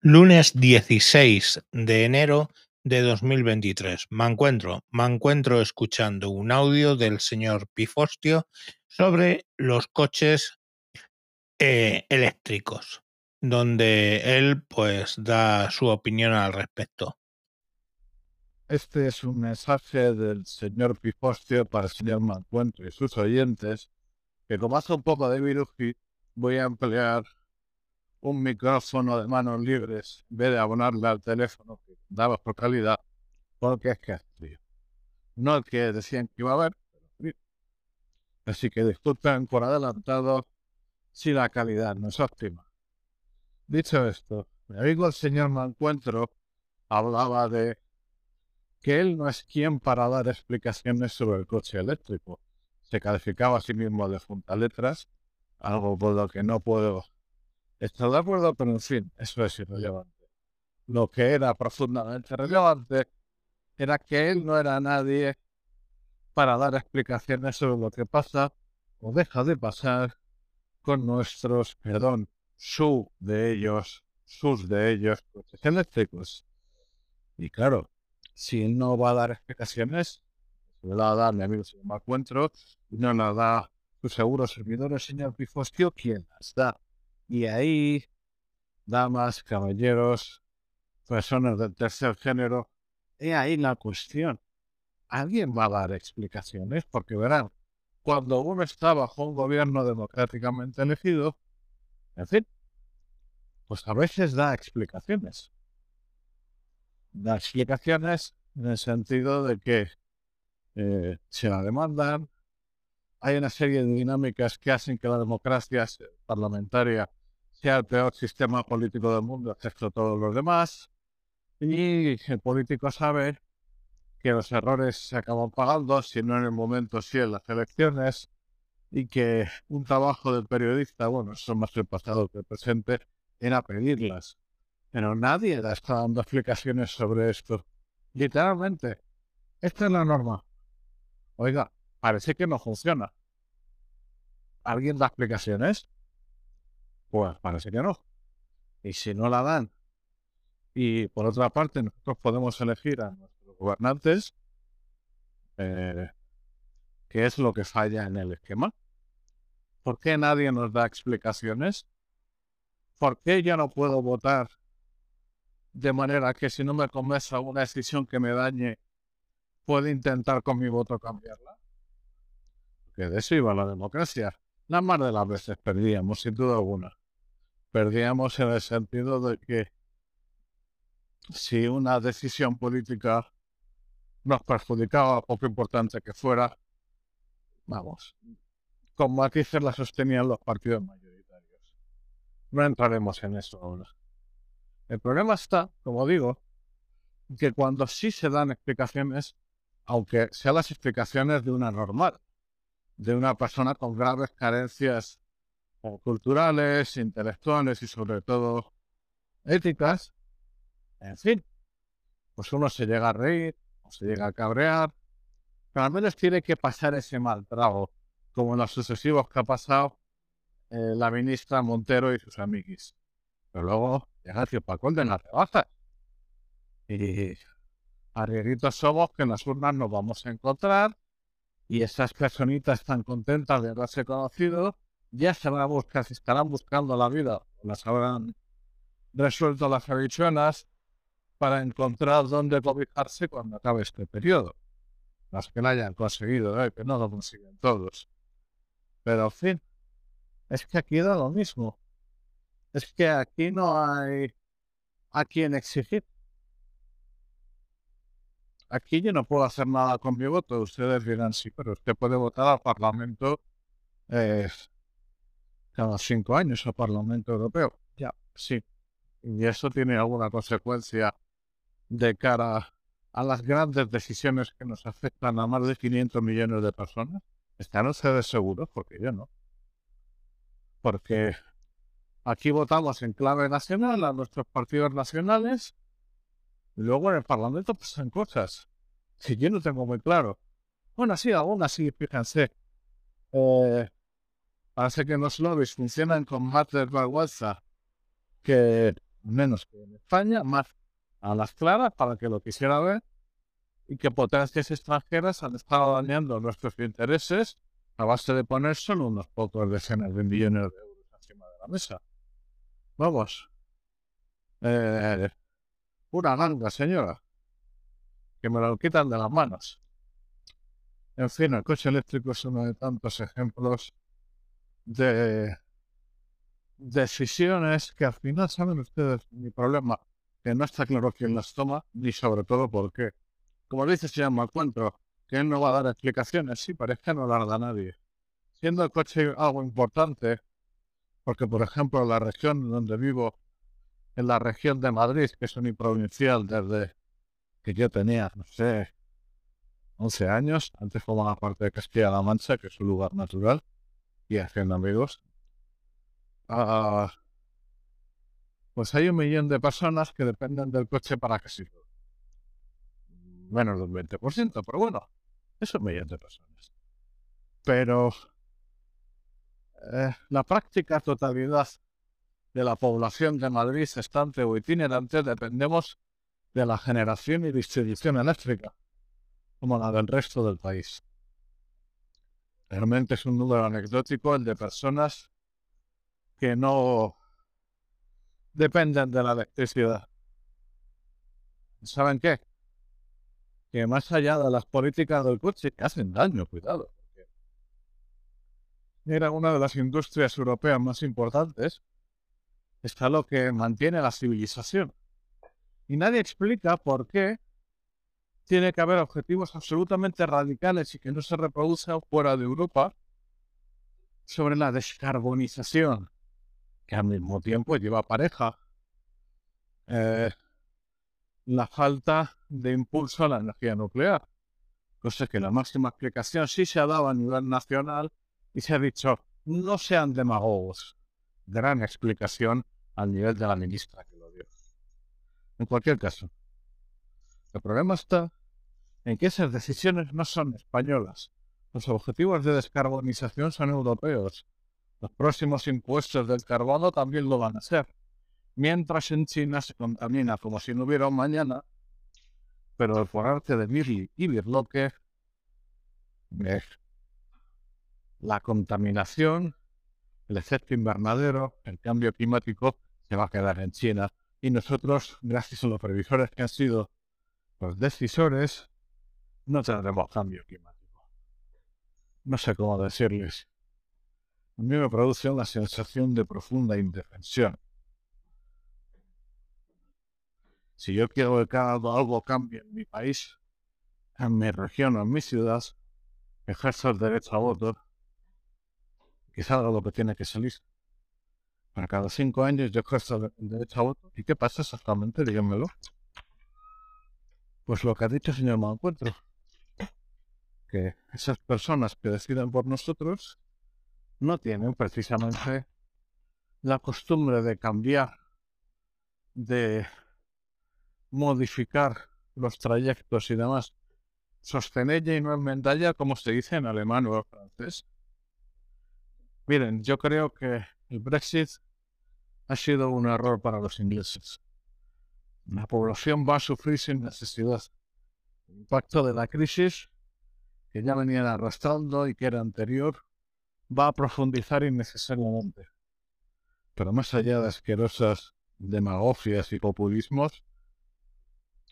Lunes 16 de enero de 2023. Me encuentro, me encuentro escuchando un audio del señor Pifostio sobre los coches eh, eléctricos, donde él pues da su opinión al respecto. Este es un mensaje del señor Pifostio para el señor Mancuentro y sus oyentes, que como hace un poco de virus, voy a emplear un micrófono de manos libres en vez de abonarle al teléfono que por calidad, porque es frío. No el que decían que iba a haber, pero. Así que disculpen por adelantado si la calidad no es óptima. Dicho esto, mi amigo el señor Mancuentro hablaba de que él no es quien para dar explicaciones sobre el coche eléctrico. Se calificaba a sí mismo de letras, algo por lo que no puedo Estoy de acuerdo, pero en fin, eso es irrelevante. Lo que era profundamente relevante era que él no era nadie para dar explicaciones sobre lo que pasa o deja de pasar con nuestros, perdón, su de ellos, sus de ellos, coches eléctricos. Y claro, si no va a dar explicaciones, se va a dar mi amigo señor Encuentro, y no la da su seguro servidor, el señor Pifostio, ¿quién las da? Y ahí, damas, caballeros, personas del tercer género, he ahí la cuestión. ¿Alguien va a dar explicaciones? Porque verán, cuando uno está bajo un gobierno democráticamente elegido, en fin, pues a veces da explicaciones. Da explicaciones en el sentido de que eh, se la demandan, hay una serie de dinámicas que hacen que la democracia parlamentaria sea el peor sistema político del mundo, excepto todos los demás. Y el político sabe que los errores se acaban pagando, si no en el momento, sí en las elecciones, y que un trabajo del periodista, bueno, eso es más el pasado que el presente, era pedirlas. Pero nadie está dando explicaciones sobre esto. Literalmente, esta es la norma. Oiga, parece que no funciona. ¿Alguien da explicaciones? Pues parece que no. Y si no la dan, y por otra parte nosotros podemos elegir a nuestros gobernantes, eh, ¿qué es lo que falla en el esquema? ¿Por qué nadie nos da explicaciones? ¿Por qué yo no puedo votar de manera que si no me convence una decisión que me dañe, puedo intentar con mi voto cambiarla? Porque de eso iba la democracia. La más de las veces perdíamos, sin duda alguna perdíamos en el sentido de que si una decisión política nos perjudicaba, poco importante que fuera, vamos, con matices la sostenían los partidos mayoritarios. No entraremos en eso ahora. El problema está, como digo, que cuando sí se dan explicaciones, aunque sean las explicaciones de una normal, de una persona con graves carencias culturales, intelectuales y sobre todo éticas. En fin, pues uno se llega a reír o se llega a cabrear, pero al menos tiene que pasar ese mal trago, como en los sucesivos que ha pasado eh, la ministra Montero y sus amiguis. Pero luego llega el tiempo de las rebajas. Y arriesguitos somos que en las urnas nos vamos a encontrar y esas personitas están contentas de haberse conocido ya se van a buscar, si estarán buscando la vida, las habrán resuelto las habichuelas para encontrar dónde cobijarse cuando acabe este periodo. Las que lo hayan conseguido, ¿eh? que no lo consiguen todos. Pero, en fin, es que aquí da lo mismo. Es que aquí no hay a quien exigir. Aquí yo no puedo hacer nada con mi voto. Ustedes dirán, sí, pero usted puede votar al Parlamento eh, cada cinco años al Parlamento Europeo. Ya, sí. Y eso tiene alguna consecuencia de cara a las grandes decisiones que nos afectan a más de 500 millones de personas. ¿Están ustedes seguros? Porque yo no. Porque aquí votamos en clave nacional a nuestros partidos nacionales y luego en el Parlamento pasan cosas que yo no tengo muy claro. Bueno, sí, aún así, fíjense. Eh, Parece que los lobbies funcionan con más vergüenza que menos que en España, más a las claras para que lo quisiera ver, y que potencias extranjeras han estado dañando nuestros intereses a base de poner solo unos pocos decenas de millones de euros encima de la mesa. Vamos. Eh, una ganga, señora. Que me lo quitan de las manos. En fin, el coche eléctrico es uno de tantos ejemplos de decisiones que al final saben ustedes mi problema, que no está claro quién las toma, ni sobre todo por qué. Como dice se llama encuentro, que él no va a dar explicaciones, sí, parece que no las da nadie. Siendo el coche algo importante, porque por ejemplo la región donde vivo, en la región de Madrid, que es uniprovincial desde que yo tenía, no sé, 11 años, antes formaba parte de Castilla-La Mancha, que es un lugar natural, y haciendo amigos. Ah, pues hay un millón de personas que dependen del coche para que sirva. Menos del 20%, pero bueno, es un millón de personas. Pero eh, la práctica totalidad de la población de Madrid estante o itinerante dependemos de la generación y distribución eléctrica como la del resto del país. Realmente es un número anecdótico el de personas que no dependen de la electricidad. ¿Saben qué? Que más allá de las políticas del coche que hacen daño, cuidado. Era una de las industrias europeas más importantes. Está lo que mantiene la civilización. Y nadie explica por qué tiene que haber objetivos absolutamente radicales y que no se reproduzcan fuera de Europa sobre la descarbonización, que al mismo tiempo lleva pareja eh, la falta de impulso a la energía nuclear, cosa que la máxima explicación sí se ha dado a nivel nacional y se ha dicho, no sean demagogos. Gran explicación al nivel de la ministra que lo dio. En cualquier caso, el problema está en que esas decisiones no son españolas. Los objetivos de descarbonización son europeos. Los próximos impuestos del carbono también lo van a ser. Mientras en China se contamina como si no hubiera un mañana, pero por arte de Birli y Birloque, la contaminación, el efecto invernadero, el cambio climático se va a quedar en China. Y nosotros, gracias a los previsores que han sido los decisores, no tendremos cambio climático. No sé cómo decirles. A mí me produce una sensación de profunda indefensión. Si yo quiero que algo cambie en mi país, en mi región o en mi ciudad, ejerzo el derecho a voto, que salga lo que tiene que salir. Para cada cinco años yo ejerzo el derecho a voto. ¿Y qué pasa exactamente? Díganmelo. Pues lo que ha dicho el señor Mancuentro que esas personas que deciden por nosotros no tienen precisamente la costumbre de cambiar, de modificar los trayectos y demás. Sostenella y no enmendalla, como se dice en alemán o en francés. Miren, yo creo que el Brexit ha sido un error para los ingleses. La población va a sufrir sin necesidad. El impacto de la crisis que ya venían arrastrando y que era anterior, va a profundizar innecesariamente. Pero más allá de asquerosas demagogias y populismos,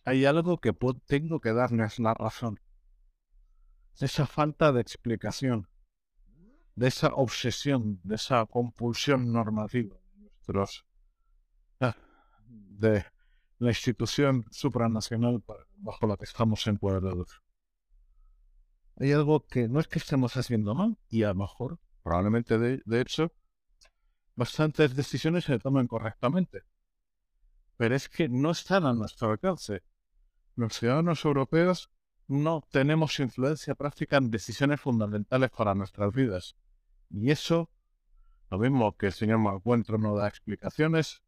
hay algo que tengo que darles la razón. Esa falta de explicación, de esa obsesión, de esa compulsión normativa de nuestros ah, de la institución supranacional bajo la que estamos encuadrados hay algo que no es que estemos haciendo mal, y a lo mejor, probablemente de, hecho, bastantes decisiones se toman correctamente. Pero es que no están a nuestro alcance. Los ciudadanos europeos no tenemos influencia práctica en decisiones fundamentales para nuestras vidas. Y eso, lo mismo que el señor Malcuentro no da explicaciones,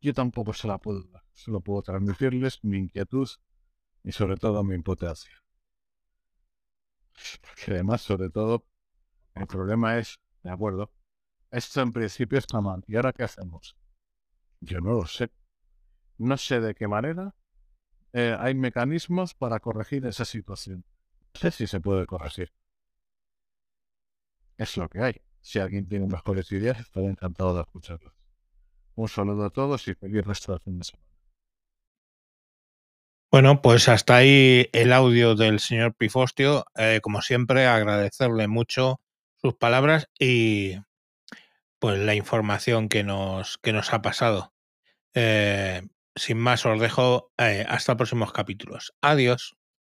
yo tampoco se la puedo dar. Solo puedo transmitirles mi inquietud y sobre todo mi impotencia. Porque además, sobre todo, el problema es, de acuerdo, esto en principio está mal. ¿Y ahora qué hacemos? Yo no lo sé. no sé de qué manera eh, hay mecanismos para corregir esa situación. No sé si se puede corregir. Es lo que hay. Si alguien tiene mejores ideas, estaré encantado de escucharlas. Un saludo a todos y feliz resto de fin de semana. Bueno, pues hasta ahí el audio del señor Pifostio. Eh, como siempre, agradecerle mucho sus palabras y pues la información que nos, que nos ha pasado. Eh, sin más, os dejo eh, hasta próximos capítulos. Adiós.